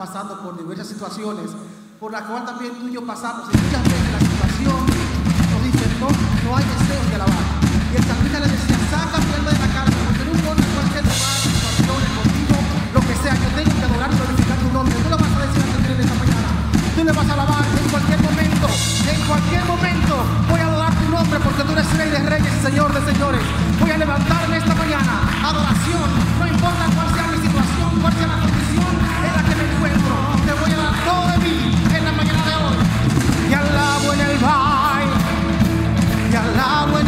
pasando por diversas situaciones, por la cual también tú y yo pasamos. Y muchas veces la situación nos dice, no, no hay deseos de alabar. Y el salmista le decía, saca mi de la carne, porque no importa cualquier lugar, situación, el motivo, lo que sea, yo tengo que adorar y glorificar tu nombre. Tú lo vas a decir a al en esta mañana. Tú le vas a alabar en cualquier momento, en cualquier momento. Voy a adorar tu nombre porque tú eres rey de reyes y señor de señores. Voy a levantarme esta mañana. Adoración, no importa cuál I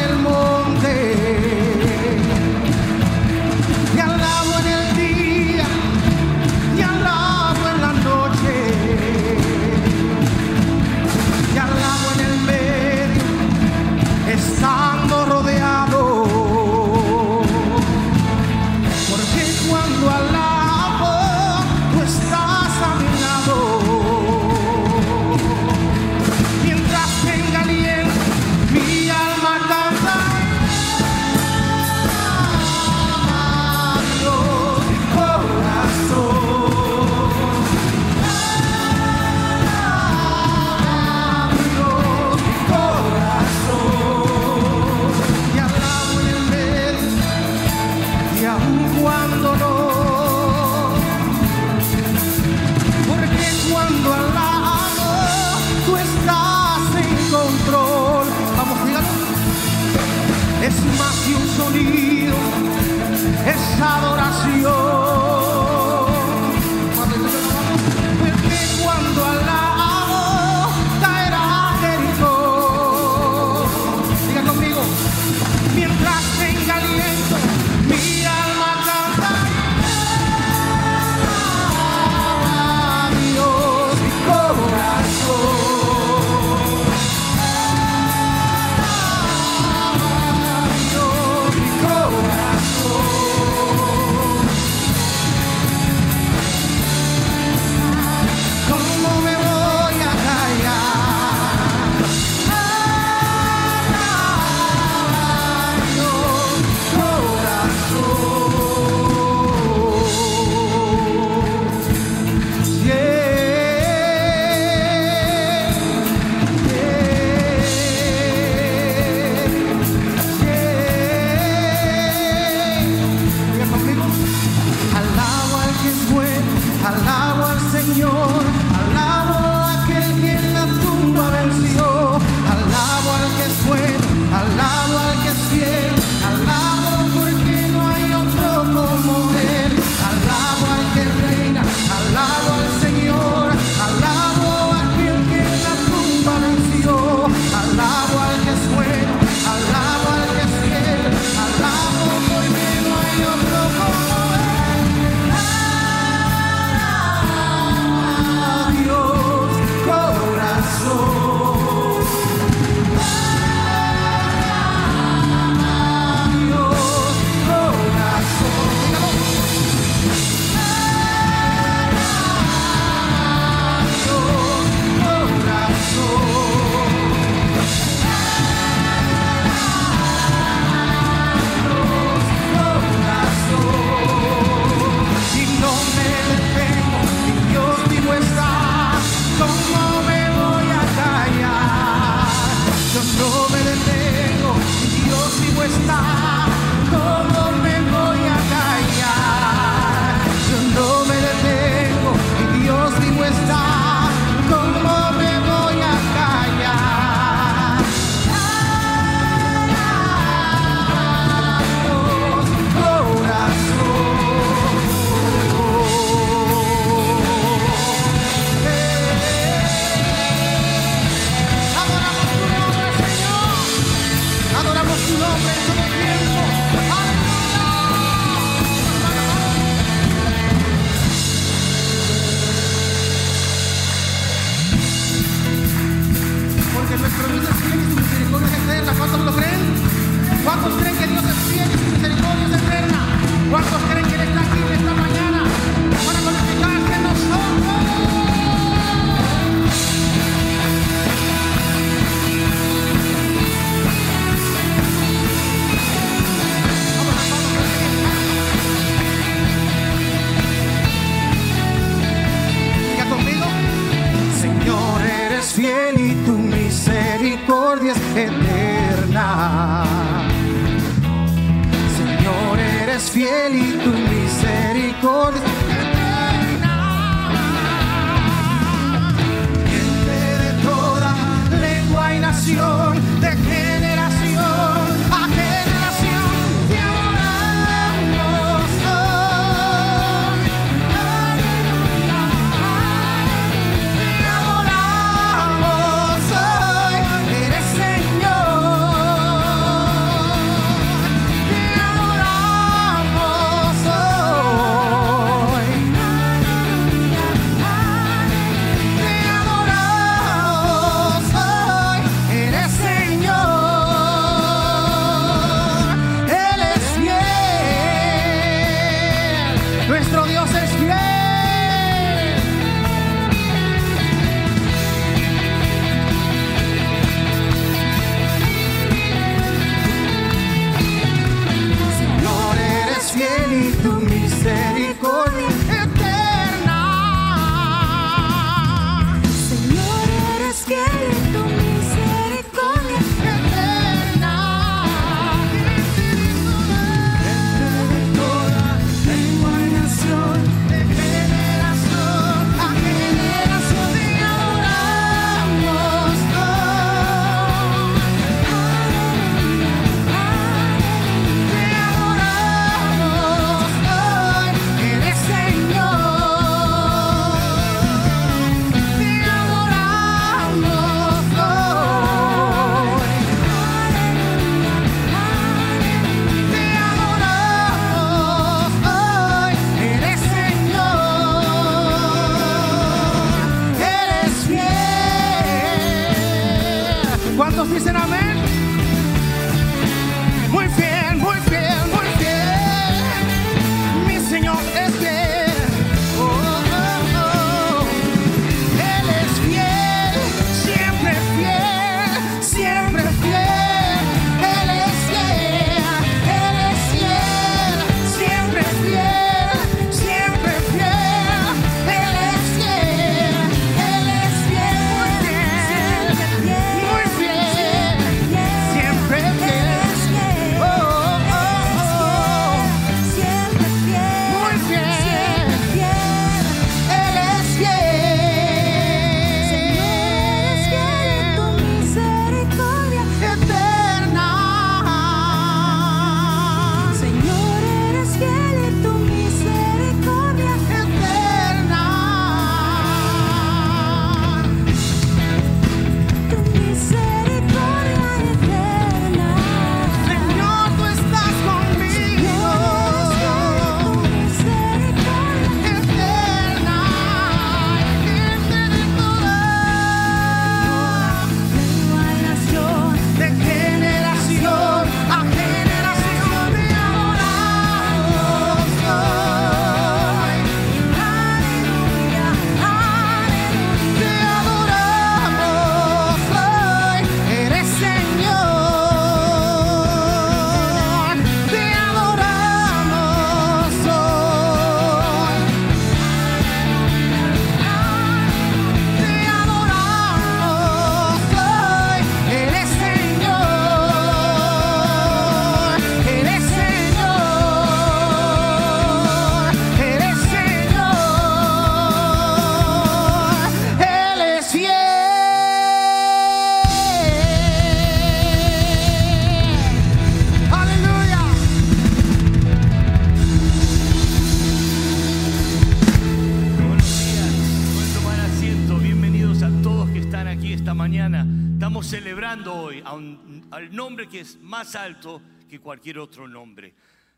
alto que cualquier otro nombre.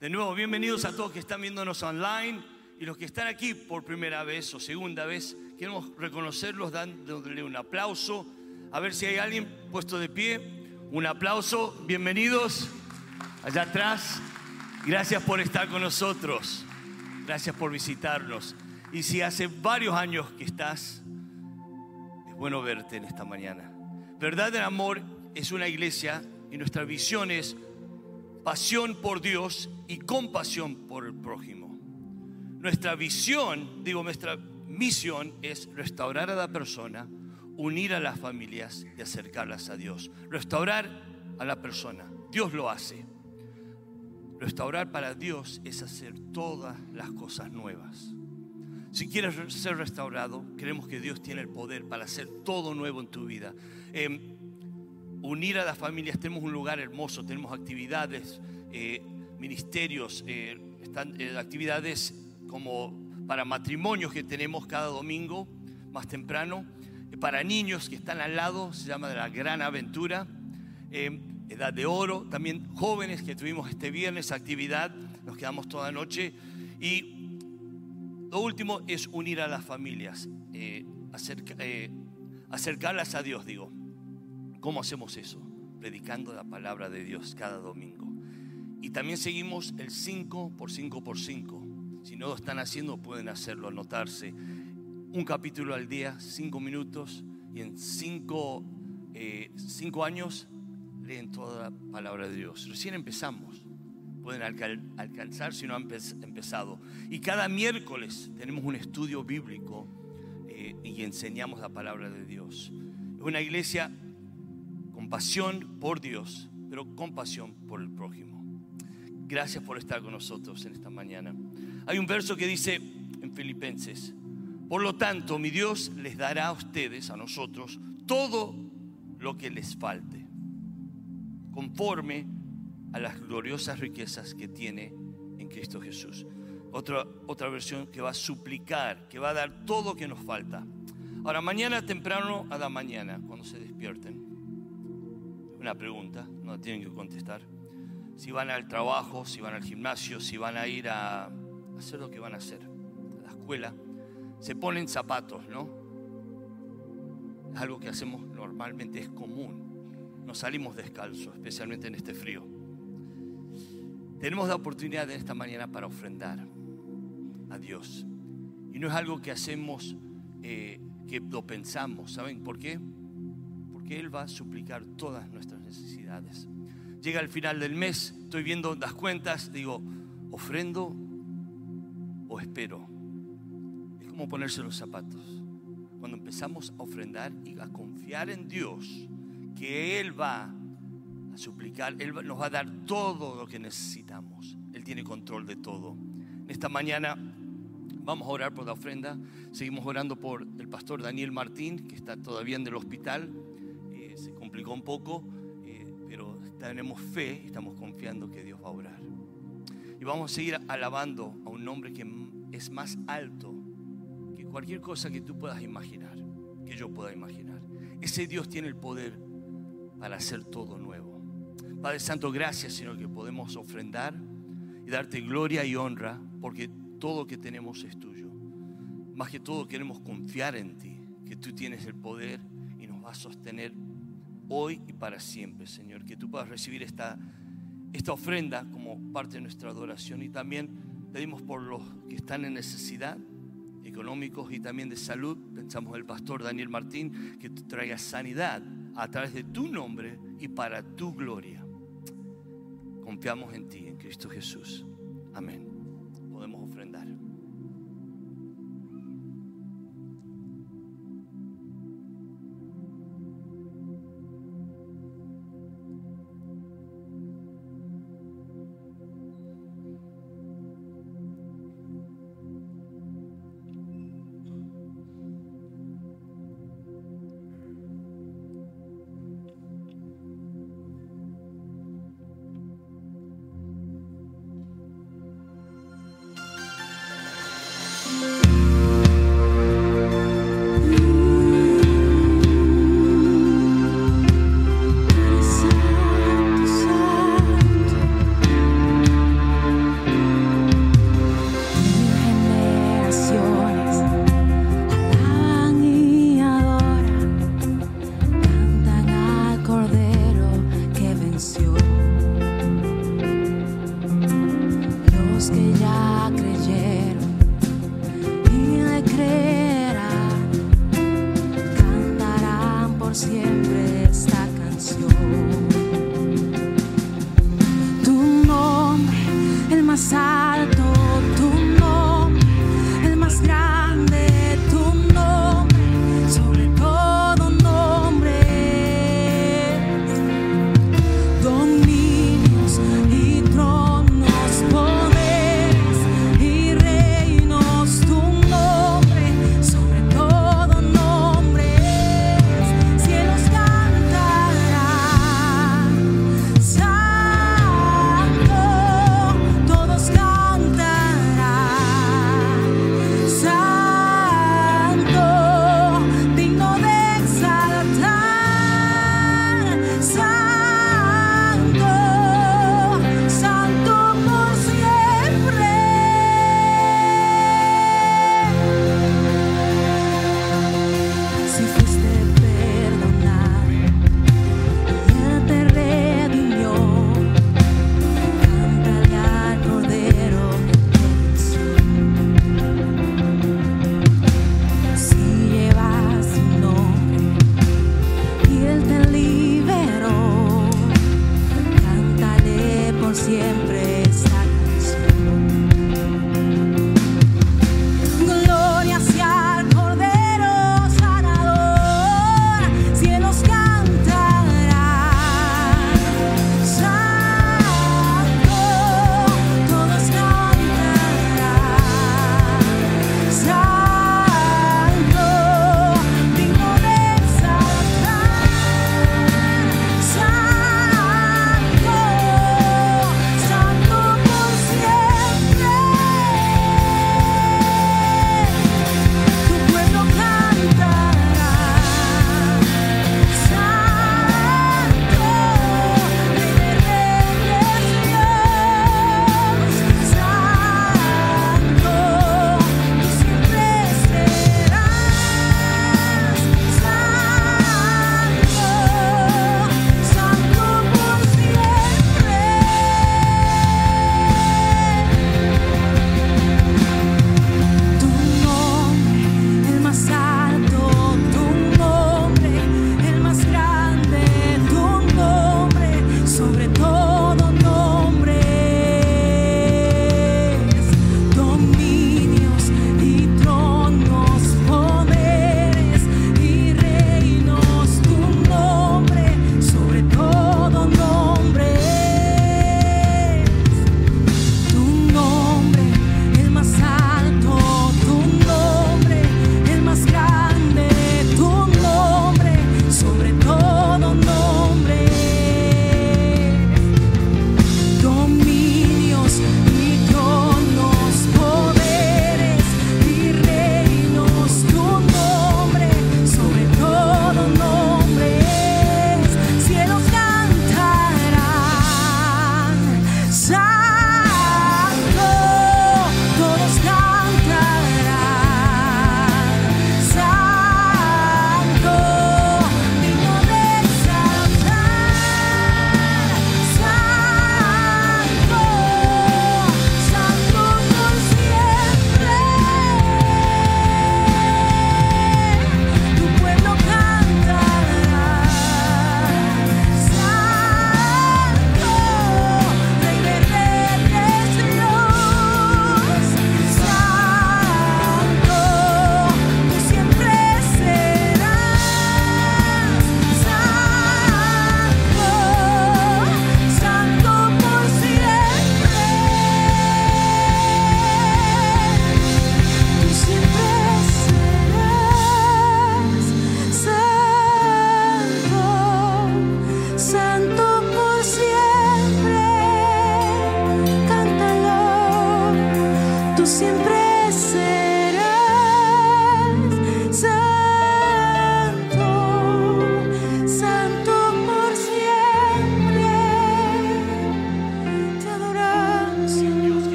De nuevo, bienvenidos a todos que están viéndonos online y los que están aquí por primera vez o segunda vez. Queremos reconocerlos dándole un aplauso. A ver si hay alguien puesto de pie. Un aplauso. Bienvenidos allá atrás. Gracias por estar con nosotros. Gracias por visitarnos. Y si hace varios años que estás, es bueno verte en esta mañana. Verdad del Amor es una iglesia y nuestra visión es pasión por Dios y compasión por el prójimo. Nuestra visión, digo, nuestra misión es restaurar a la persona, unir a las familias y acercarlas a Dios. Restaurar a la persona, Dios lo hace. Restaurar para Dios es hacer todas las cosas nuevas. Si quieres ser restaurado, creemos que Dios tiene el poder para hacer todo nuevo en tu vida. Em, unir a las familias, tenemos un lugar hermoso, tenemos actividades, eh, ministerios, eh, eh, actividades como para matrimonios que tenemos cada domingo, más temprano, para niños que están al lado, se llama La Gran Aventura. Em, Edad de Oro, también jóvenes que tuvimos este viernes actividad, nos quedamos toda noche. Y lo último es unir a las familias, acercarlas a Dios, digo. ¿Cómo hacemos eso? Predicando la palabra de Dios cada domingo. Y también seguimos el 5 por 5 por 5. Si no lo están haciendo, pueden hacerlo, anotarse. Un capítulo al día, 5 minutos, y en 5 eh, años en toda la palabra de Dios. Recién empezamos. Pueden alcanzar si no han empezado. Y cada miércoles tenemos un estudio bíblico eh, y enseñamos la palabra de Dios. Es una iglesia con pasión por Dios, pero con pasión por el prójimo. Gracias por estar con nosotros en esta mañana. Hay un verso que dice en Filipenses, por lo tanto mi Dios les dará a ustedes, a nosotros, todo lo que les falte conforme a las gloriosas riquezas que tiene en Cristo Jesús. Otra, otra versión que va a suplicar, que va a dar todo lo que nos falta. Ahora, mañana temprano a la mañana, cuando se despierten, pregunta, no tienen que contestar. Si van al trabajo, si van al gimnasio, si van a ir a hacer lo que van a hacer, a la escuela, se ponen zapatos, ¿no? Algo que hacemos normalmente, es común nos salimos descalzos, especialmente en este frío. Tenemos la oportunidad en esta mañana para ofrendar a Dios. Y no es algo que hacemos, eh, que lo pensamos. ¿Saben por qué? Porque Él va a suplicar todas nuestras necesidades. Llega el final del mes, estoy viendo las cuentas, digo, ofrendo o espero. Es como ponerse los zapatos. Cuando empezamos a ofrendar y a confiar en Dios, que Él va a suplicar, Él nos va a dar todo lo que necesitamos. Él tiene control de todo. En esta mañana vamos a orar por la ofrenda. Seguimos orando por el pastor Daniel Martín, que está todavía en el hospital. Eh, se complicó un poco, tenemos fe, estamos confiando que Dios va a orar. Y vamos a seguir alabando a un nombre que es más alto que cualquier cosa que tú puedas imaginar, que yo pueda imaginar. Ese Dios tiene el poder para hacer todo nuevo. Padre Santo, gracias Señor que podemos ofrendar y darte gloria y honra porque todo que tenemos es tuyo. Más que todo queremos confiar en ti, que tú tienes el poder y nos vas a sostener hoy y para siempre, Señor. Que tú puedas recibir esta, esta ofrenda como parte de nuestra adoración y también pedimos por los que están en necesidad económicos y también de salud. Pensamos en el pastor Daniel Martín, que traiga sanidad a través de tu nombre y para tu gloria. Confiamos en ti, en Cristo Jesús. Amén.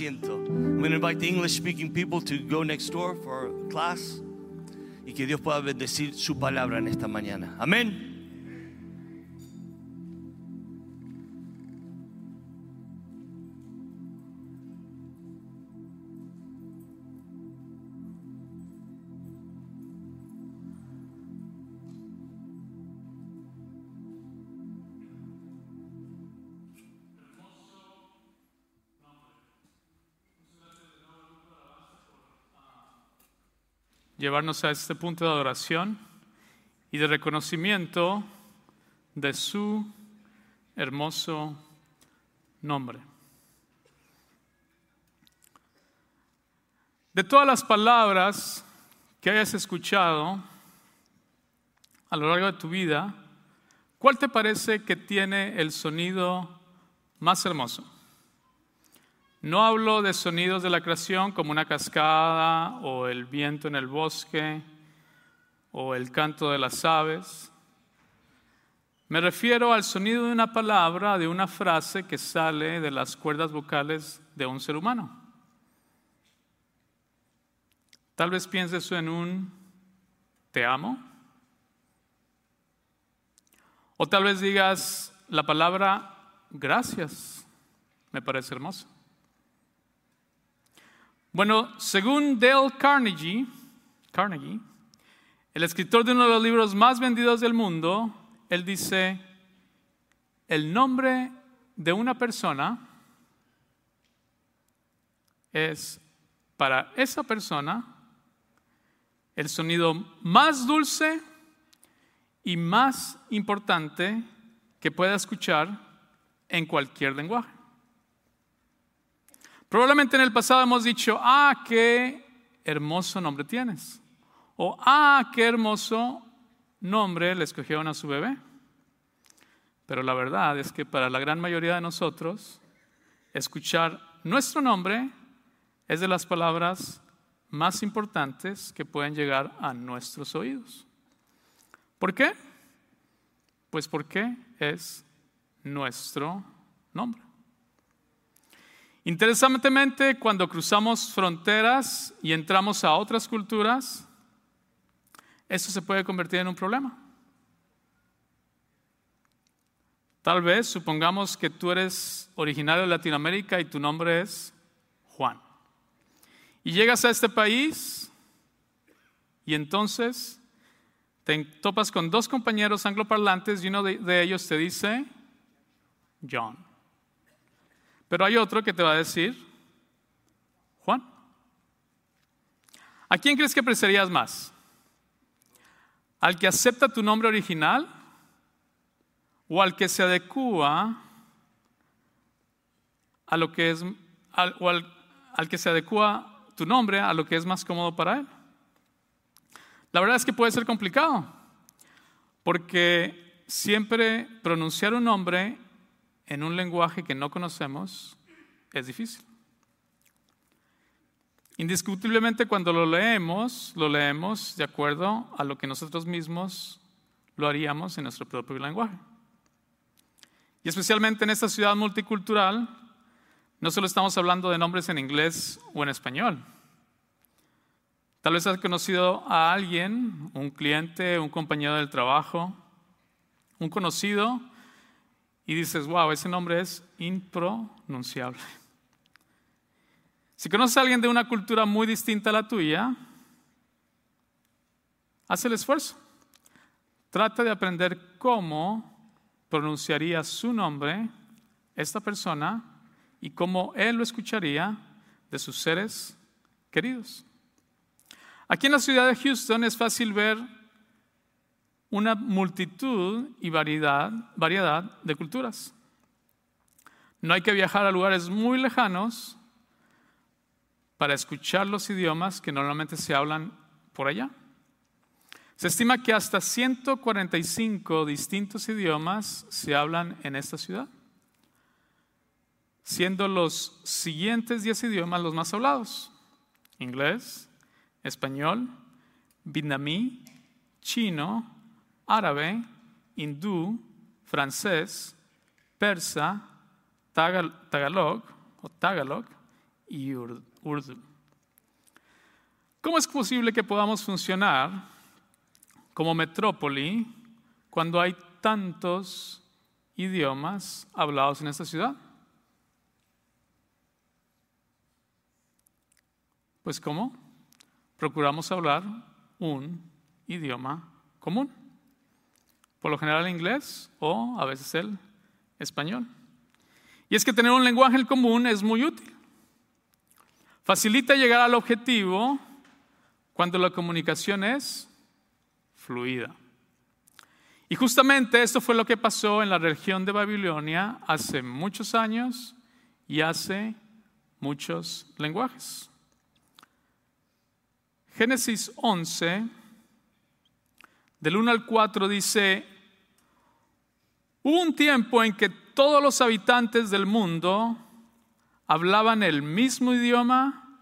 Asiento. I'm going to invite the English speaking people to go next door for class y que Dios pueda bendecir su palabra en esta mañana. Amén. Llevarnos a este punto de adoración y de reconocimiento de su hermoso nombre. De todas las palabras que hayas escuchado a lo largo de tu vida, ¿cuál te parece que tiene el sonido más hermoso? No hablo de sonidos de la creación como una cascada o el viento en el bosque o el canto de las aves. Me refiero al sonido de una palabra, de una frase que sale de las cuerdas vocales de un ser humano. Tal vez pienses en un te amo. O tal vez digas la palabra gracias. Me parece hermoso. Bueno, según Dale Carnegie, Carnegie, el escritor de uno de los libros más vendidos del mundo, él dice, el nombre de una persona es para esa persona el sonido más dulce y más importante que pueda escuchar en cualquier lenguaje. Probablemente en el pasado hemos dicho, ah, qué hermoso nombre tienes. O, ah, qué hermoso nombre le escogieron a su bebé. Pero la verdad es que para la gran mayoría de nosotros, escuchar nuestro nombre es de las palabras más importantes que pueden llegar a nuestros oídos. ¿Por qué? Pues porque es nuestro nombre. Interesantemente, cuando cruzamos fronteras y entramos a otras culturas, eso se puede convertir en un problema. Tal vez supongamos que tú eres originario de Latinoamérica y tu nombre es Juan. Y llegas a este país y entonces te topas con dos compañeros angloparlantes y uno de, ellos te dice John. Pero hay otro que te va a decir, Juan, ¿a quién crees que apreciarías más? ¿Al que acepta tu nombre original o al que se adecua a lo que es, o al, al que se tu nombre a lo que es más cómodo para él? La verdad es que puede ser complicado, porque siempre pronunciar un nombre en un lenguaje que no conocemos es difícil. Indiscutiblemente cuando lo leemos, lo leemos de acuerdo a lo que nosotros mismos lo haríamos en nuestro propio lenguaje. Y especialmente en esta ciudad multicultural, no solo estamos hablando de nombres en inglés o en español. Tal vez has conocido a alguien, un cliente, un compañero del trabajo, un conocido y dices, wow, ese nombre es impronunciable. Si conoces a alguien de una cultura muy distinta a la tuya, haz el esfuerzo. Trata de aprender cómo pronunciaría su nombre esta persona y cómo él lo escucharía de sus seres queridos. Aquí en la ciudad de Houston es fácil ver una multitud y variedad, de culturas. No hay que viajar a lugares muy lejanos para escuchar los idiomas que normalmente se hablan por allá. Se estima que hasta 145 distintos idiomas se hablan en esta ciudad, siendo los siguientes 10 idiomas los más hablados. Inglés, español, vietnamí, chino, árabe, hindú, francés, persa, tagal- tagalog o tagalog y ur- urdu. ¿Cómo es posible que podamos funcionar como metrópoli cuando hay tantos idiomas hablados en esta ciudad? Pues ¿cómo? Procuramos hablar un idioma común. Por lo general el inglés o a veces el español. Y es que tener un lenguaje en común es muy útil. Facilita llegar al objetivo cuando la comunicación es fluida. Y justamente esto fue lo que pasó en la región de Babilonia hace muchos años y hace muchos lenguajes. Génesis 11, del 1 al 4 dice, hubo un tiempo en que todos los habitantes del mundo hablaban el mismo idioma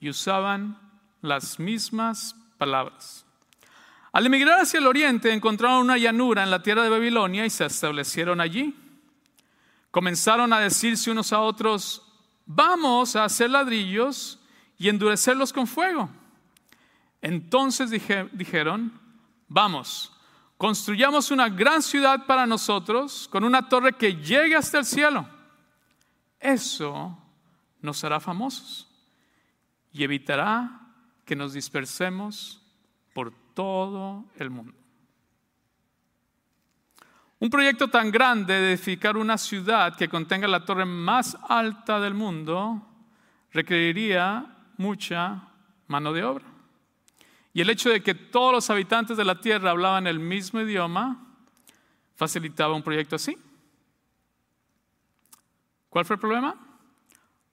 y usaban las mismas palabras. Al emigrar hacia el oriente encontraron una llanura en la tierra de Babilonia y se establecieron allí. Comenzaron a decirse unos a otros, vamos a hacer ladrillos y endurecerlos con fuego. Entonces dije- dijeron, vamos, construyamos una gran ciudad para nosotros con una torre que llegue hasta el cielo. Eso nos hará famosos y evitará que nos dispersemos por todo el mundo. Un proyecto tan grande de edificar una ciudad que contenga la torre más alta del mundo requeriría mucha mano de obra. Y el hecho de que todos los habitantes de la tierra hablaban el mismo idioma facilitaba un proyecto así. ¿Cuál fue el problema?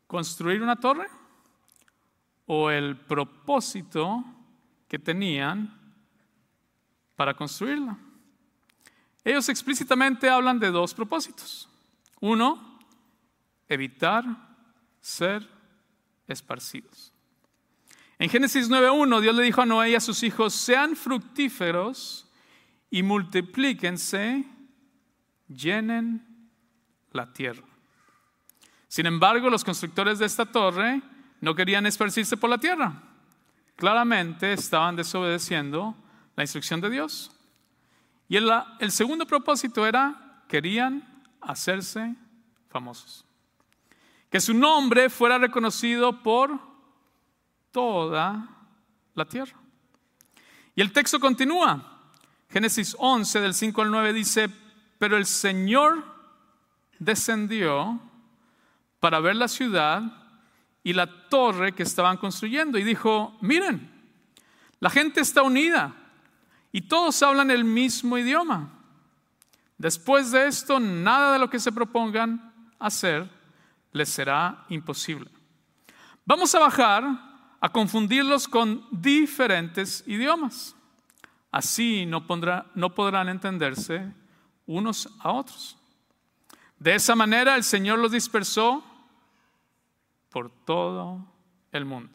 ¿Construir una torre? ¿O el propósito que tenían para construirla? Ellos explícitamente hablan de dos propósitos. Uno, evitar ser esparcidos. En Génesis 9.1 Dios le dijo a Noé y a sus hijos, sean fructíferos y multiplíquense, llenen la tierra. Sin embargo, los constructores de esta torre no querían esparcirse por la tierra. Claramente estaban desobedeciendo la instrucción de Dios. Y el, segundo propósito era, querían hacerse famosos. Que su nombre fuera reconocido por toda la tierra. Y el texto continúa. Génesis 11 del 5 al 9 dice, pero el Señor descendió para ver la ciudad y la torre que estaban construyendo y dijo, miren, la gente está unida y todos hablan el mismo idioma. Después de esto, nada de lo que se propongan hacer les será imposible. Vamos a bajar a confundirlos con diferentes idiomas. Así no, no podrán entenderse unos a otros. De esa manera el Señor los dispersó por todo el mundo.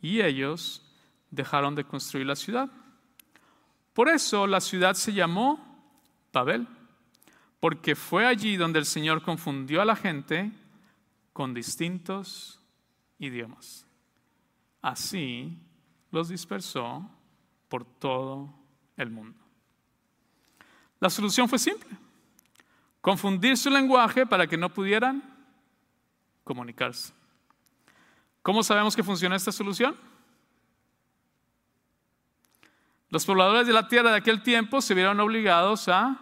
Y ellos dejaron de construir la ciudad. Por eso la ciudad se llamó Babel, porque fue allí donde el Señor confundió a la gente con distintos idiomas. Así los dispersó por todo el mundo. La solución fue simple. Confundir su lenguaje para que no pudieran comunicarse. ¿Cómo sabemos que funciona esta solución? Los pobladores de la tierra de aquel tiempo se vieron obligados a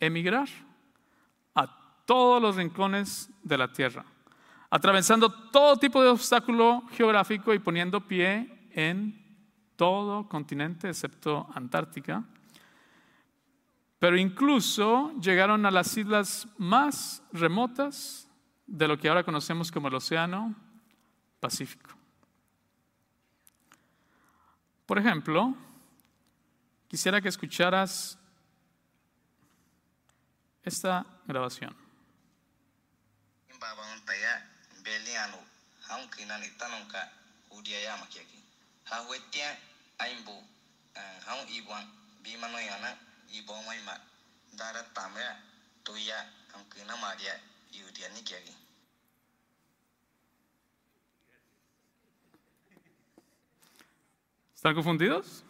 emigrar a todos los rincones de la tierra, atravesando todo tipo de obstáculo geográfico y poniendo pie en todo continente excepto Antártica. Pero incluso llegaron a las islas más remotas de lo que ahora conocemos como el Océano Pacífico. Por ejemplo, quisiera que escucharas esta grabación. Babangun paya belianu haun kinani tanongka udia ya makiaki ha wetia aimbu haun ibuan bimano yana ibong mai dara tamya tuya aunque na maria yudia ni kiagi ¿Están confundidos?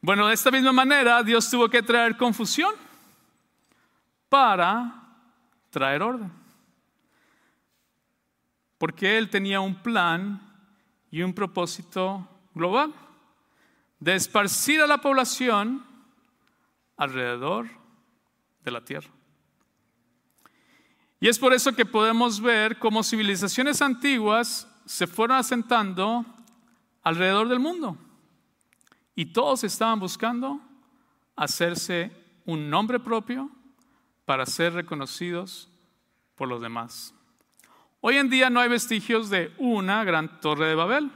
Bueno, de esta misma manera Dios tuvo que traer confusión para traer orden. Porque Él tenía un plan y un propósito global de esparcir a la población alrededor de la tierra. Y es por eso que podemos ver cómo civilizaciones antiguas se fueron asentando alrededor del mundo. Y todos estaban buscando hacerse un nombre propio para ser reconocidos por los demás. Hoy en día no hay vestigios de una gran torre de Babel.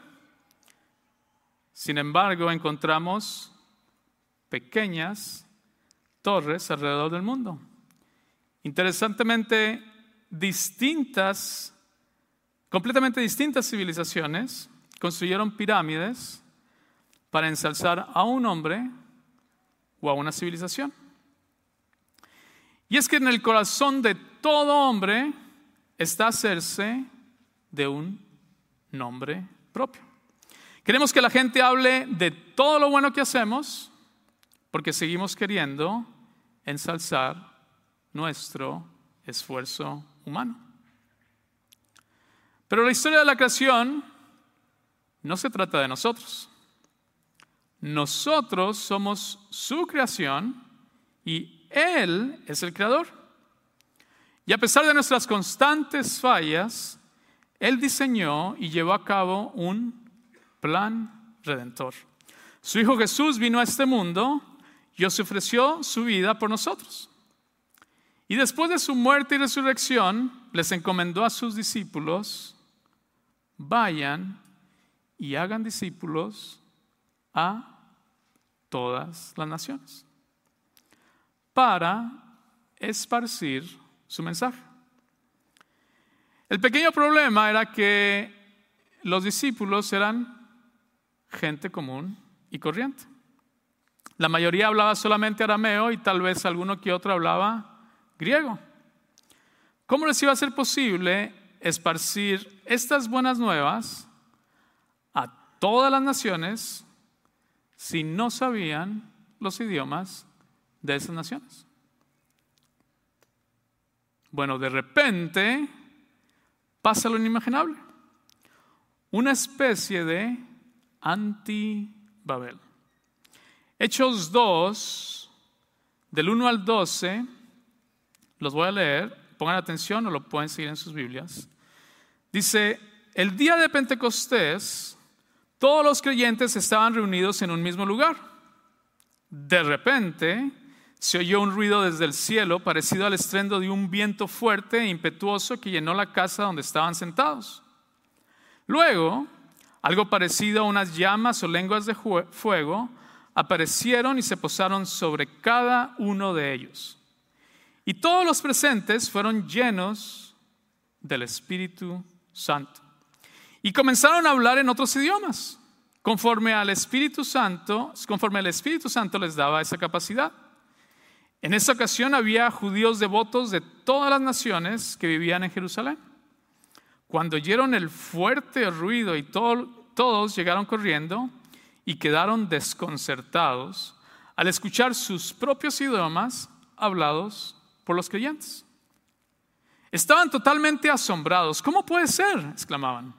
Sin embargo, encontramos pequeñas torres alrededor del mundo. Interesantemente, distintas, completamente distintas civilizaciones construyeron pirámides para ensalzar a un hombre o a una civilización. Y es que en el corazón de todo hombre está hacerse de un nombre propio. Queremos que la gente hable de todo lo bueno que hacemos porque seguimos queriendo ensalzar nuestro esfuerzo humano. Pero la historia de la creación no se trata de nosotros. Nosotros somos su creación y Él es el creador. Y a pesar de nuestras constantes fallas, Él diseñó y llevó a cabo un plan redentor. Su Hijo Jesús vino a este mundo y os ofreció su vida por nosotros. Y después de su muerte y resurrección, les encomendó a sus discípulos, vayan y hagan discípulos a todas las naciones para esparcir su mensaje. El pequeño problema era que los discípulos eran gente común y corriente. La mayoría hablaba solamente arameo y tal vez alguno que otro hablaba griego. ¿Cómo les iba a ser posible esparcir estas buenas nuevas a todas las naciones si no sabían los idiomas de esas naciones? Bueno, de repente pasa lo inimaginable. Una especie de anti-Babel. Hechos 2, del 1 al 12, los voy a leer, pongan atención o lo pueden seguir en sus Biblias. Dice, el día de Pentecostés, todos los creyentes estaban reunidos en un mismo lugar. De repente, se oyó un ruido desde el cielo parecido al estrendo de un viento fuerte e impetuoso que llenó la casa donde estaban sentados. Luego, algo parecido a unas llamas o lenguas de fuego aparecieron y se posaron sobre cada uno de ellos. Y todos los presentes fueron llenos del Espíritu Santo. Y comenzaron a hablar en otros idiomas, conforme al Espíritu Santo, conforme el Espíritu Santo les daba esa capacidad. En esa ocasión había judíos devotos de todas las naciones que vivían en Jerusalén. Cuando oyeron el fuerte ruido y todos llegaron corriendo y quedaron desconcertados al escuchar sus propios idiomas hablados por los creyentes. Estaban totalmente asombrados. ¿Cómo puede ser? exclamaban.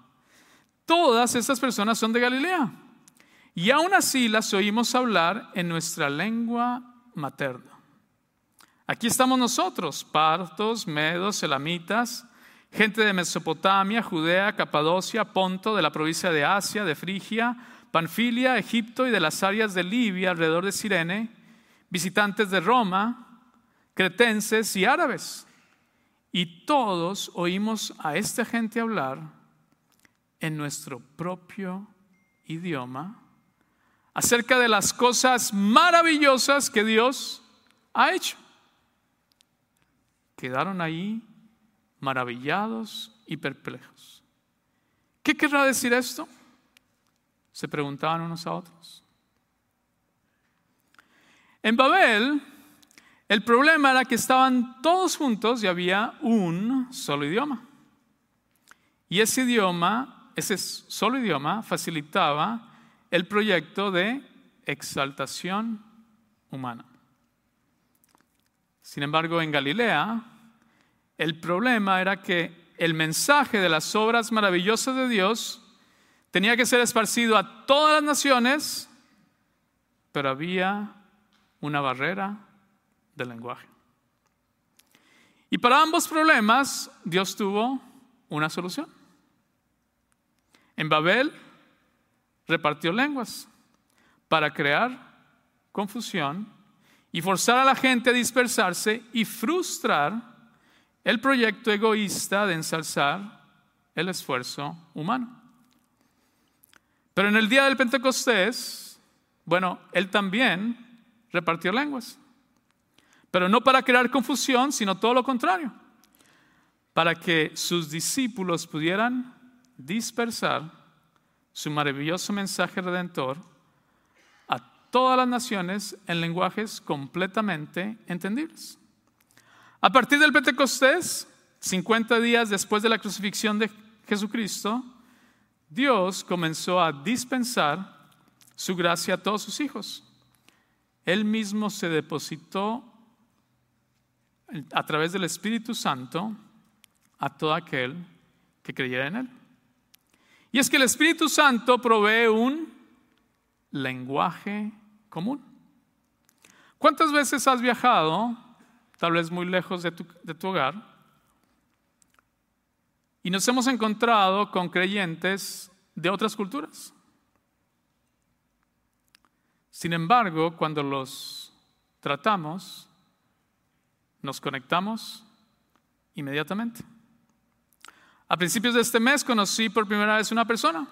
Todas estas personas son de Galilea y aún así las oímos hablar en nuestra lengua materna. Aquí estamos nosotros, partos, medos, elamitas, gente de Mesopotamia, Judea, Capadocia, Ponto, de la provincia de Asia, de Frigia, Panfilia, Egipto y de las áreas de Libia alrededor de Sirene, visitantes de Roma, cretenses y árabes. Y todos oímos a esta gente hablar en nuestro propio idioma acerca de las cosas maravillosas que Dios ha hecho. Quedaron ahí maravillados y perplejos. ¿Qué querrá decir esto? Se preguntaban unos a otros. En Babel, El problema era que estaban todos juntos y había un solo idioma. Y ese idioma, ese solo idioma, facilitaba el proyecto de exaltación humana. Sin embargo, en Galilea, el problema era que el mensaje de las obras maravillosas de Dios tenía que ser esparcido a todas las naciones, pero había una barrera del lenguaje. Y para ambos problemas, Dios tuvo una solución. En Babel repartió lenguas para crear confusión y forzar a la gente a dispersarse y frustrar el proyecto egoísta de ensalzar el esfuerzo humano. Pero en el día del Pentecostés, bueno, él también repartió lenguas. Pero no para crear confusión, sino todo lo contrario. Para que sus discípulos pudieran dispersar su maravilloso mensaje redentor todas las naciones en lenguajes completamente entendibles. A partir del Pentecostés, 50 días después de la crucifixión de Jesucristo, Dios comenzó a dispensar su gracia a todos sus hijos. Él mismo se depositó a través del Espíritu Santo a todo aquel que creyera en Él. Y es que el Espíritu Santo provee un lenguaje común. ¿Cuántas veces has viajado tal vez muy lejos de tu, de tu hogar. Y nos hemos encontrado con creyentes de otras culturas. Sin embargo, cuando los tratamos, nos conectamos inmediatamente. A principios de este mes conocí por primera vez una persona.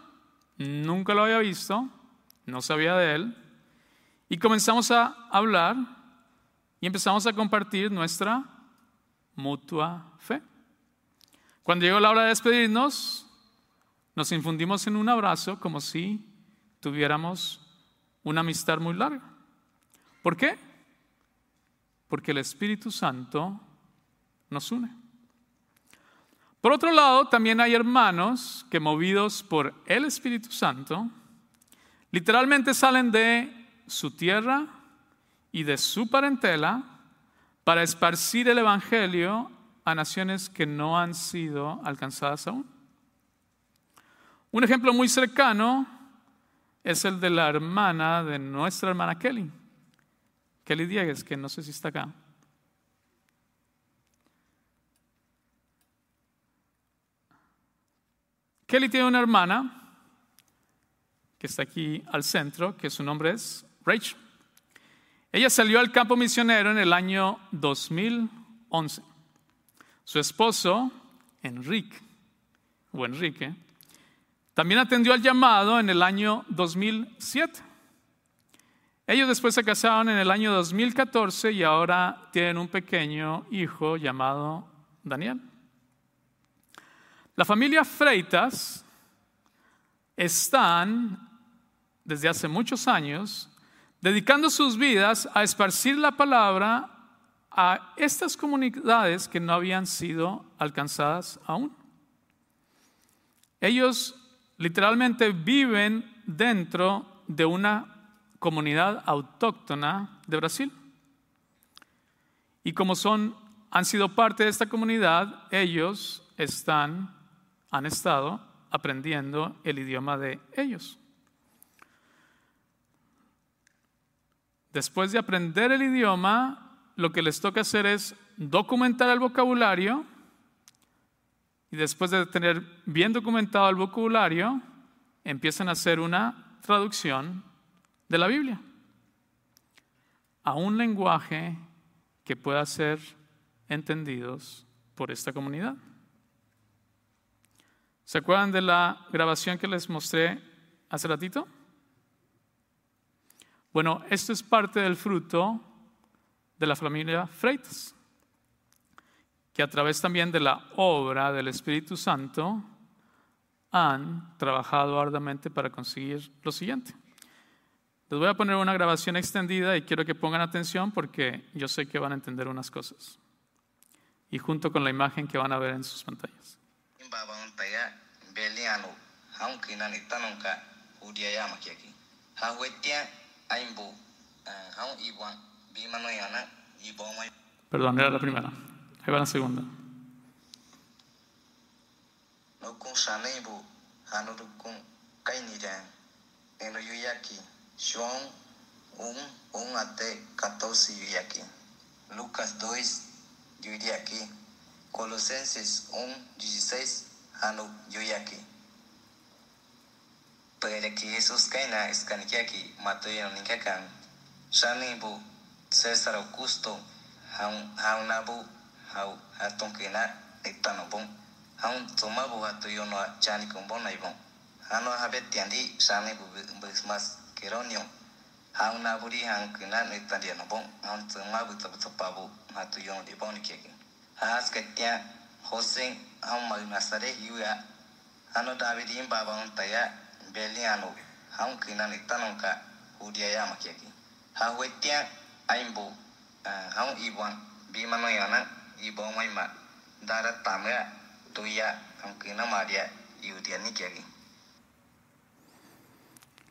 Nunca lo había visto, no sabía de él. Y comenzamos a hablar y empezamos a compartir nuestra mutua fe. Cuando llegó la hora de despedirnos, nos infundimos en un abrazo como si tuviéramos una amistad muy larga. ¿Por qué? Porque el Espíritu Santo nos une. Por otro lado, también hay hermanos que movidos por el Espíritu Santo, literalmente salen de su tierra, y de su parentela para esparcir el Evangelio a naciones que no han sido alcanzadas aún. Un ejemplo muy cercano es el de la hermana de nuestra hermana Kelly, Kelly Diegues, que no sé si está acá. Kelly tiene una hermana que está aquí al centro, que su nombre es Rachel. Ella salió al campo misionero en el año 2011. Su esposo, Enrique, o Enrique, también atendió al llamado en el año 2007. Ellos después se casaron en el año 2014 y ahora tienen un pequeño hijo llamado Daniel. La familia Freitas están desde hace muchos años dedicando sus vidas a esparcir la palabra a estas comunidades que no habían sido alcanzadas aún. Ellos literalmente viven dentro de una comunidad autóctona de Brasil. Y como son, han sido parte de esta comunidad, ellos están, han estado aprendiendo el idioma de ellos. Después de aprender el idioma, lo que les toca hacer es documentar el vocabulario y después de tener bien documentado el vocabulario, empiezan a hacer una traducción de la Biblia a un lenguaje que pueda ser entendidos por esta comunidad. ¿Se acuerdan de la grabación que les mostré hace ratito? Bueno, esto es parte del fruto de la familia Freitas, que a través también de la obra del Espíritu Santo han trabajado arduamente para conseguir lo siguiente. Les voy a poner una grabación extendida y quiero que pongan atención porque yo sé que van a entender unas cosas. Y junto con la imagen que van a ver en sus pantallas. Iboma Perdón, era la primera. Ahí va la segunda. no kun shane bu hanu du kun kai ni dan eno yuyaki João 1 1 até 14 yuyaki Lucas 2 yuyaki Colossenses 1 16 hanu yuyaki Pengejeki Jesus kaina iskanikiaki matuyo nikakan. Shanibu Cesar Augusto haunabu hau hatong kina ittanobon. Haun tuma buhatu yono chanikombon naibon. Hano habetiandi shanibu bismas keronion. haunaburi hankina nitandianobon. Haun tomabu tabutopabu hatuyo no dibonikiakin. haas katya hosing haun magmasare yuya. Hano Davidin babaun taya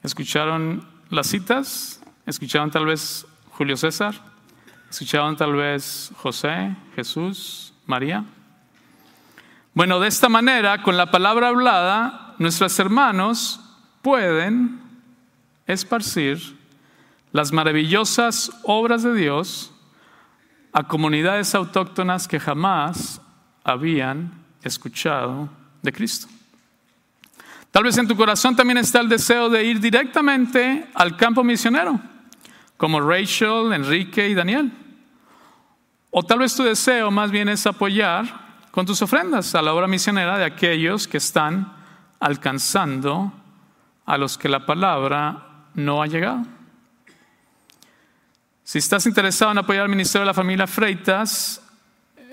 ¿Escucharon las citas? ¿Escucharon tal vez Julio César? ¿Escucharon tal vez José, Jesús, María? Bueno, de esta manera, con la palabra hablada, nuestros hermanos pueden esparcir las maravillosas obras de Dios a comunidades autóctonas que jamás habían escuchado de Cristo. Tal vez en tu corazón también está el deseo de ir directamente al campo misionero, como Rachel, Enrique y Daniel. O tal vez tu deseo más bien es apoyar con tus ofrendas a la obra misionera de aquellos que están alcanzando a los que la palabra no ha llegado. Si estás interesado en apoyar al Ministerio de la Familia Freitas,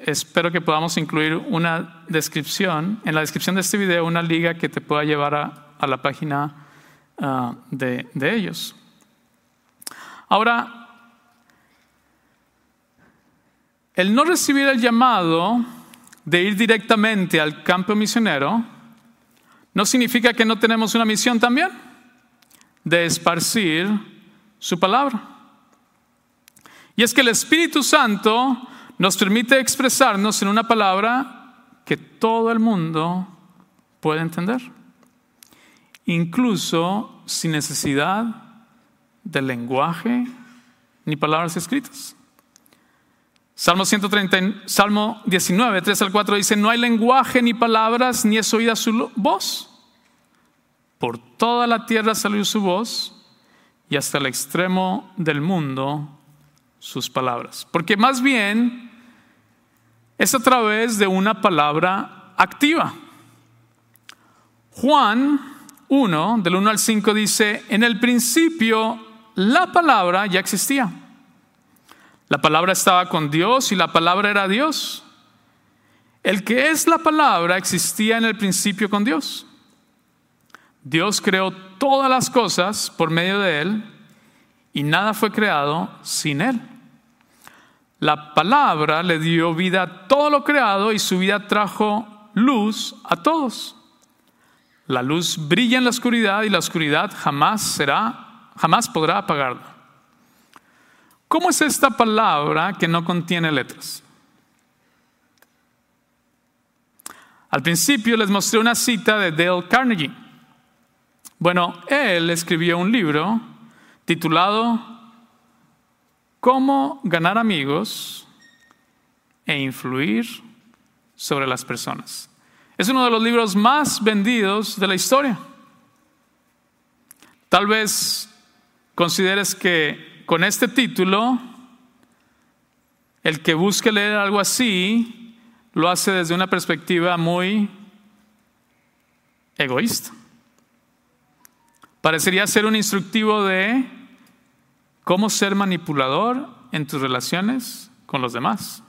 espero que podamos incluir una descripción, en la descripción de este video, una liga que te pueda llevar a, la página de, de ellos. Ahora, el no recibir el llamado de ir directamente al campo misionero no significa que no tenemos una misión también de esparcir su palabra. Y es que el Espíritu Santo nos permite expresarnos en una palabra que todo el mundo puede entender, incluso sin necesidad de lenguaje ni palabras escritas. Salmo, 130, Salmo 19, 3 al 4 dice, no hay lenguaje ni palabras, ni es oída su voz. Por toda la tierra salió su voz y hasta el extremo del mundo sus palabras. Porque más bien es a través de una palabra activa. Juan 1, del 1 al 5 dice, en el principio la palabra ya existía. La palabra estaba con Dios y la palabra era Dios. El que es la palabra existía en el principio con Dios. Dios creó todas las cosas por medio de Él y nada fue creado sin Él. La palabra le dio vida a todo lo creado y su vida trajo luz a todos. La luz brilla en la oscuridad y la oscuridad jamás será, jamás podrá apagarla. ¿Cómo es esta palabra que no contiene letras? Al principio les mostré una cita de Dale Carnegie. Bueno, él escribió un libro titulado Cómo ganar amigos e influir sobre las personas. Es uno de los libros más vendidos de la historia. Tal vez consideres que con este título, el que busque leer algo así, lo hace desde una perspectiva muy egoísta. Parecería ser un instructivo de cómo ser manipulador en tus relaciones con los demás.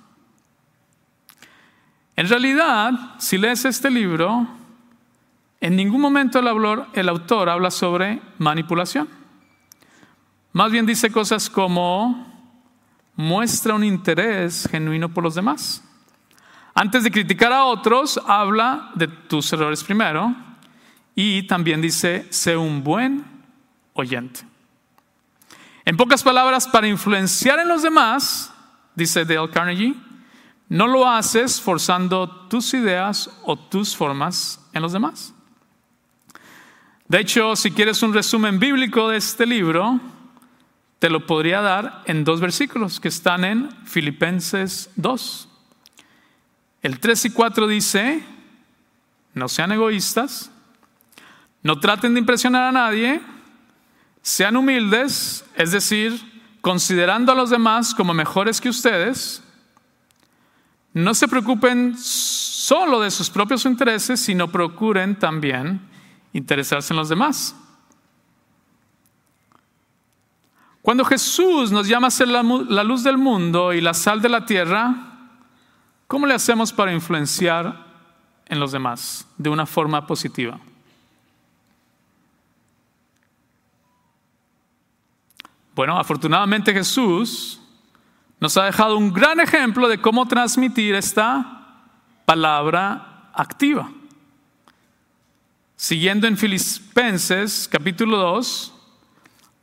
En realidad, si lees este libro, en ningún momento el autor, el autor habla sobre manipulación. Más bien dice cosas como muestra un interés genuino por los demás. Antes de criticar a otros, habla de tus errores primero y también dice, sé un buen oyente. En pocas palabras, para influenciar en los demás, dice Dale Carnegie, no lo haces forzando tus ideas o tus formas en los demás. De hecho, si quieres un resumen bíblico de este libro, te lo podría dar en dos versículos que están en Filipenses 2. El 3 y 4 dice, no sean egoístas, no traten de impresionar a nadie, sean humildes, es decir, considerando a los demás como mejores que ustedes, no se preocupen solo de sus propios intereses, sino procuren también interesarse en los demás. Cuando Jesús nos llama a ser la, luz del mundo y la sal de la tierra, ¿cómo le hacemos para influenciar en los demás de una forma positiva? Bueno, afortunadamente Jesús nos ha dejado un gran ejemplo de cómo transmitir esta palabra activa. Siguiendo en Filipenses capítulo 2,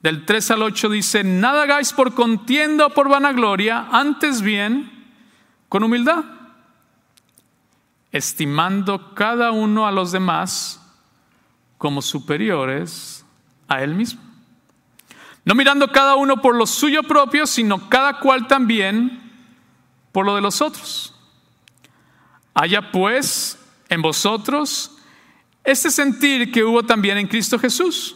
del 3 al 8 dice, nada hagáis por contienda o por vanagloria, antes bien con humildad, estimando cada uno a los demás como superiores a él mismo. No mirando cada uno por lo suyo propio, sino cada cual también por lo de los otros. Haya pues en vosotros este sentir que hubo también en Cristo Jesús,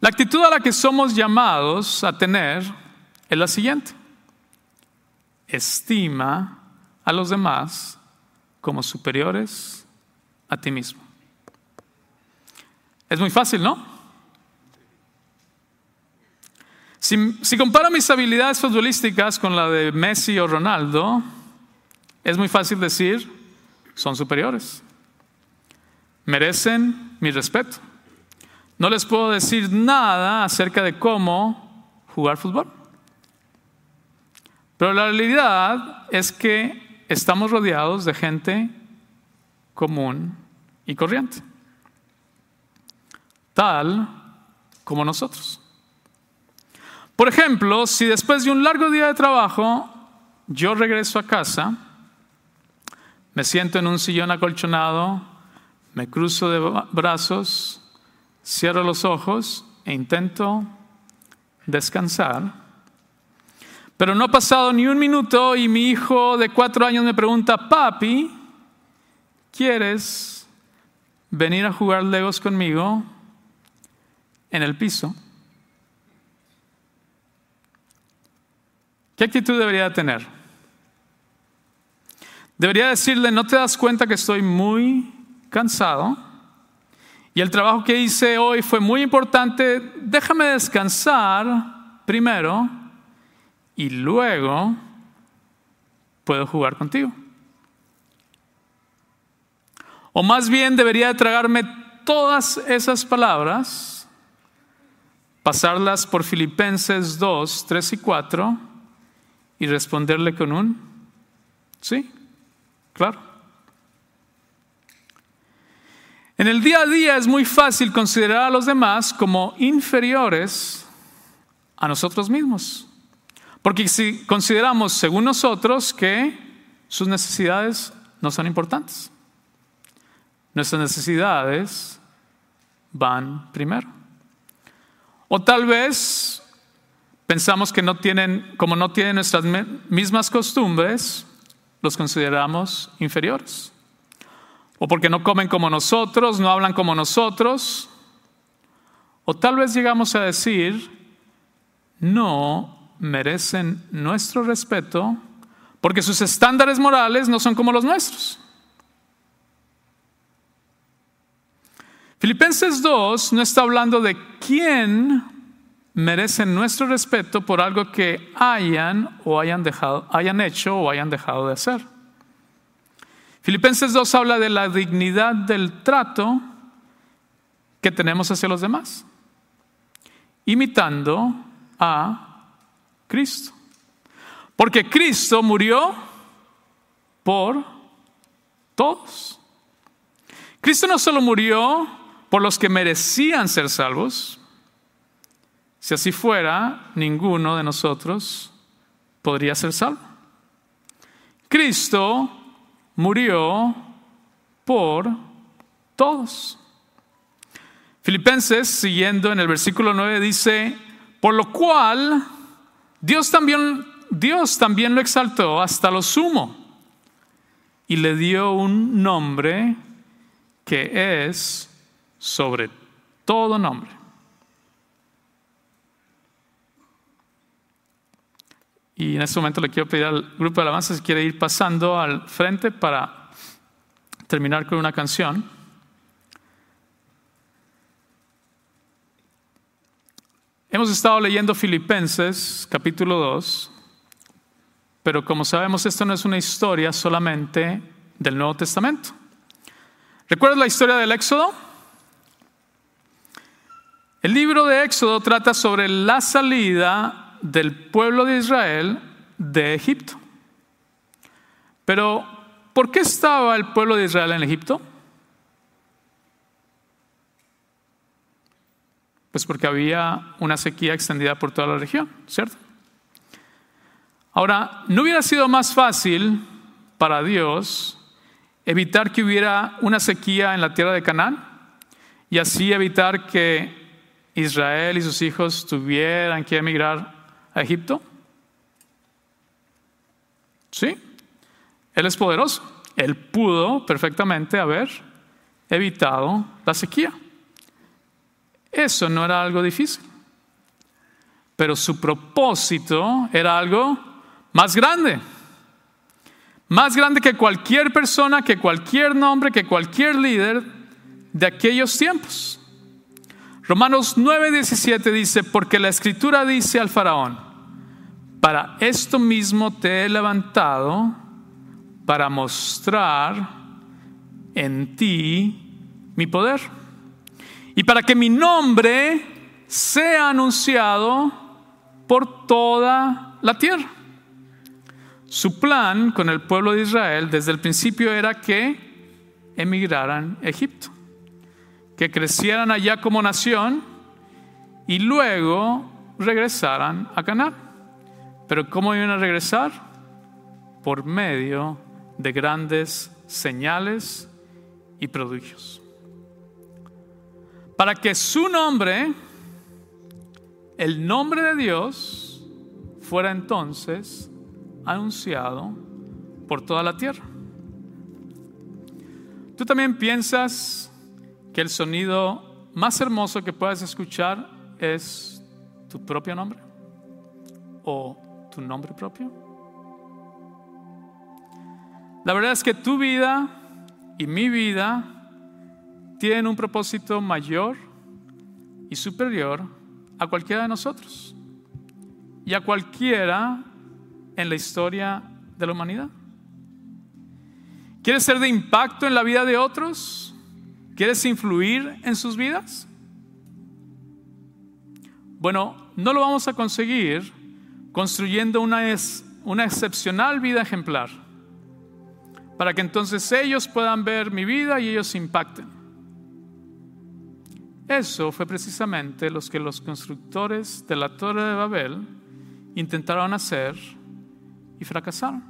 La actitud a la que somos llamados a tener es la siguiente. Estima a los demás como superiores a ti mismo. Es muy fácil, ¿no? Si, comparo mis habilidades futbolísticas con la de Messi o Ronaldo, es muy fácil decir, son superiores merecen mi respeto. No les puedo decir nada acerca de cómo jugar fútbol. Pero la realidad es que estamos rodeados de gente común y corriente, tal como nosotros. Por ejemplo, si después de un largo día de trabajo yo regreso a casa, me siento en un sillón acolchonado, me cruzo de brazos, cierro los ojos e intento descansar. Pero no ha pasado ni un minuto y mi hijo de cuatro años me pregunta, papi, ¿quieres venir a jugar legos conmigo en el piso? ¿Qué actitud debería tener? Debería decirle, ¿no te das cuenta que estoy muy cansado y el trabajo que hice hoy fue muy importante, déjame descansar primero y luego puedo jugar contigo. O más bien debería tragarme todas esas palabras, pasarlas por Filipenses 2, 3 y 4 y responderle con un, sí, claro. En el día a día es muy fácil considerar a los demás como inferiores a nosotros mismos. Porque si consideramos, según nosotros, que sus necesidades no son importantes, nuestras necesidades van primero. O tal vez pensamos que no tienen, como no tienen nuestras mismas costumbres, los consideramos inferiores o porque no comen como nosotros, no hablan como nosotros, o tal vez llegamos a decir, no merecen nuestro respeto porque sus estándares morales no son como los nuestros. Filipenses 2 no está hablando de quién merece nuestro respeto por algo que hayan o hayan dejado, hayan hecho o hayan dejado de hacer. Filipenses 2 habla de la dignidad del trato que tenemos hacia los demás, imitando a Cristo. Porque Cristo murió por todos. Cristo no solo murió por los que merecían ser salvos, si así fuera, ninguno de nosotros podría ser salvo. Cristo murió por todos. Filipenses, siguiendo en el versículo 9, dice, por lo cual Dios también, Dios también lo exaltó hasta lo sumo y le dio un nombre que es sobre todo nombre. Y en este momento le quiero pedir al grupo de alabanza si quiere ir pasando al frente para terminar con una canción. Hemos estado leyendo Filipenses capítulo 2, pero como sabemos esto no es una historia solamente del Nuevo Testamento. ¿Recuerdas la historia del Éxodo? El libro de Éxodo trata sobre la salida del pueblo de Israel de Egipto. Pero, ¿por qué estaba el pueblo de Israel en Egipto? Pues porque había una sequía extendida por toda la región, ¿cierto? Ahora, ¿no hubiera sido más fácil para Dios evitar que hubiera una sequía en la tierra de Canaán y así evitar que Israel y sus hijos tuvieran que emigrar Egipto? Sí, Él es poderoso. Él pudo perfectamente haber evitado la sequía. Eso no era algo difícil. Pero su propósito era algo más grande. Más grande que cualquier persona, que cualquier nombre, que cualquier líder de aquellos tiempos. Romanos 9:17 dice, porque la escritura dice al faraón, para esto mismo te he levantado, para mostrar en ti mi poder. Y para que mi nombre sea anunciado por toda la tierra. Su plan con el pueblo de Israel desde el principio era que emigraran a Egipto, que crecieran allá como nación y luego regresaran a Canaán. Pero ¿cómo iban a regresar? Por medio de grandes señales y prodigios para que su nombre, el nombre de Dios, fuera entonces anunciado por toda la tierra. ¿Tú también piensas que el sonido más hermoso que puedas escuchar es tu propio nombre? ¿O tu nombre propio? La verdad es que tu vida y mi vida tienen un propósito mayor y superior a cualquiera de nosotros y a cualquiera en la historia de la humanidad. ¿Quieres ser de impacto en la vida de otros? ¿Quieres influir en sus vidas? Bueno, no lo vamos a conseguir construyendo una, una excepcional vida ejemplar, para que entonces ellos puedan ver mi vida y ellos impacten. Eso fue precisamente lo que los constructores de la Torre de Babel intentaron hacer y fracasaron.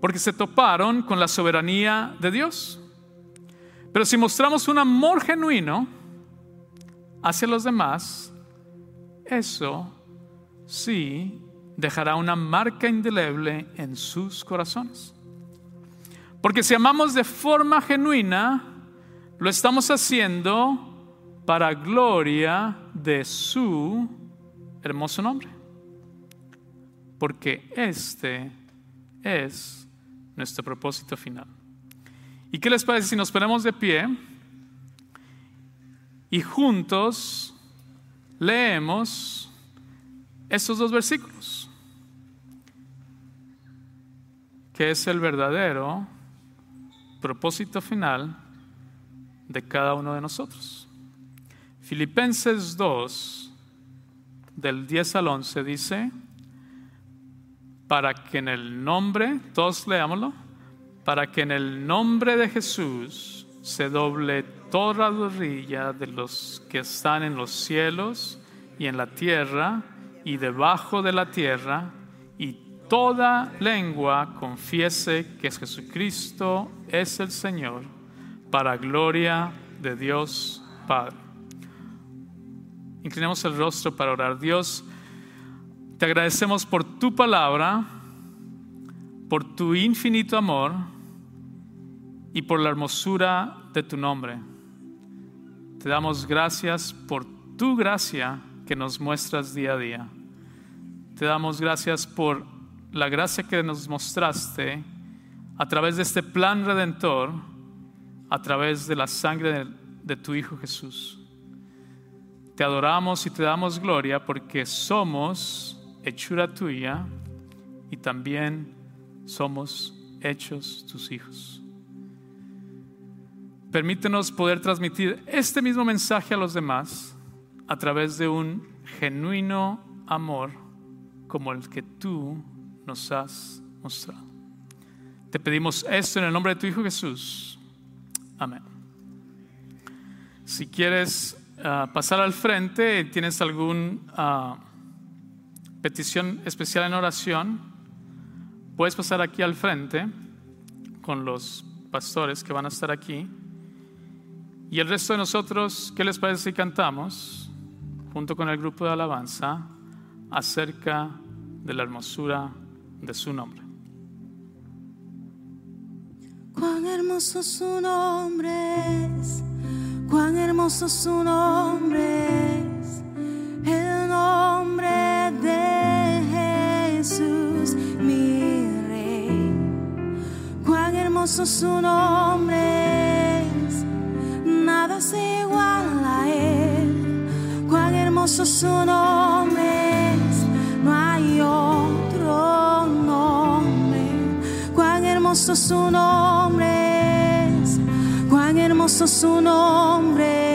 Porque se toparon con la soberanía de Dios. Pero si mostramos un amor genuino hacia los demás, eso sí dejará una marca indeleble en sus corazones. Porque si amamos de forma genuina, lo estamos haciendo para gloria de su hermoso nombre. Porque este es nuestro propósito final. ¿Y qué les parece si nos ponemos de pie y juntos leemos estos dos versículos? Que es el verdadero propósito final de cada uno de nosotros. Filipenses 2, del 10 al 11, dice, para que en el nombre, todos leámoslo, para que en el nombre de Jesús se doble toda rodilla de los que están en los cielos y en la tierra y debajo de la tierra, y toda lengua confiese que Jesucristo es el Señor, para gloria de Dios Padre. Inclinemos el rostro para orar. Dios, te agradecemos por tu palabra, por tu infinito amor y por la hermosura de tu nombre. Te damos gracias por tu gracia que nos muestras día a día. Te damos gracias por la gracia que nos mostraste a través de este plan redentor, a través de la sangre de, tu Hijo Jesús. Te adoramos y te damos gloria porque somos hechura tuya y también somos hechos tus hijos. Permítenos poder transmitir este mismo mensaje a los demás a través de un genuino amor como el que tú nos has mostrado. Te pedimos esto en el nombre de tu Hijo Jesús. Amén. Si quieres uh, pasar al frente, tienes alguna uh, petición especial en oración, puedes pasar aquí al frente con los pastores que van a estar aquí. Y el resto de nosotros, ¿qué les parece si cantamos junto con el grupo de alabanza acerca de la hermosura de su nombre? Cuán hermoso su nombre es, cuán hermoso su nombre es, el nombre de Jesús, mi rey. Cuán hermoso su nombre es, nada se iguala a él. Hermoso su nombre no hay otro nombre. Cuán hermoso su nombre cuán hermoso su nombre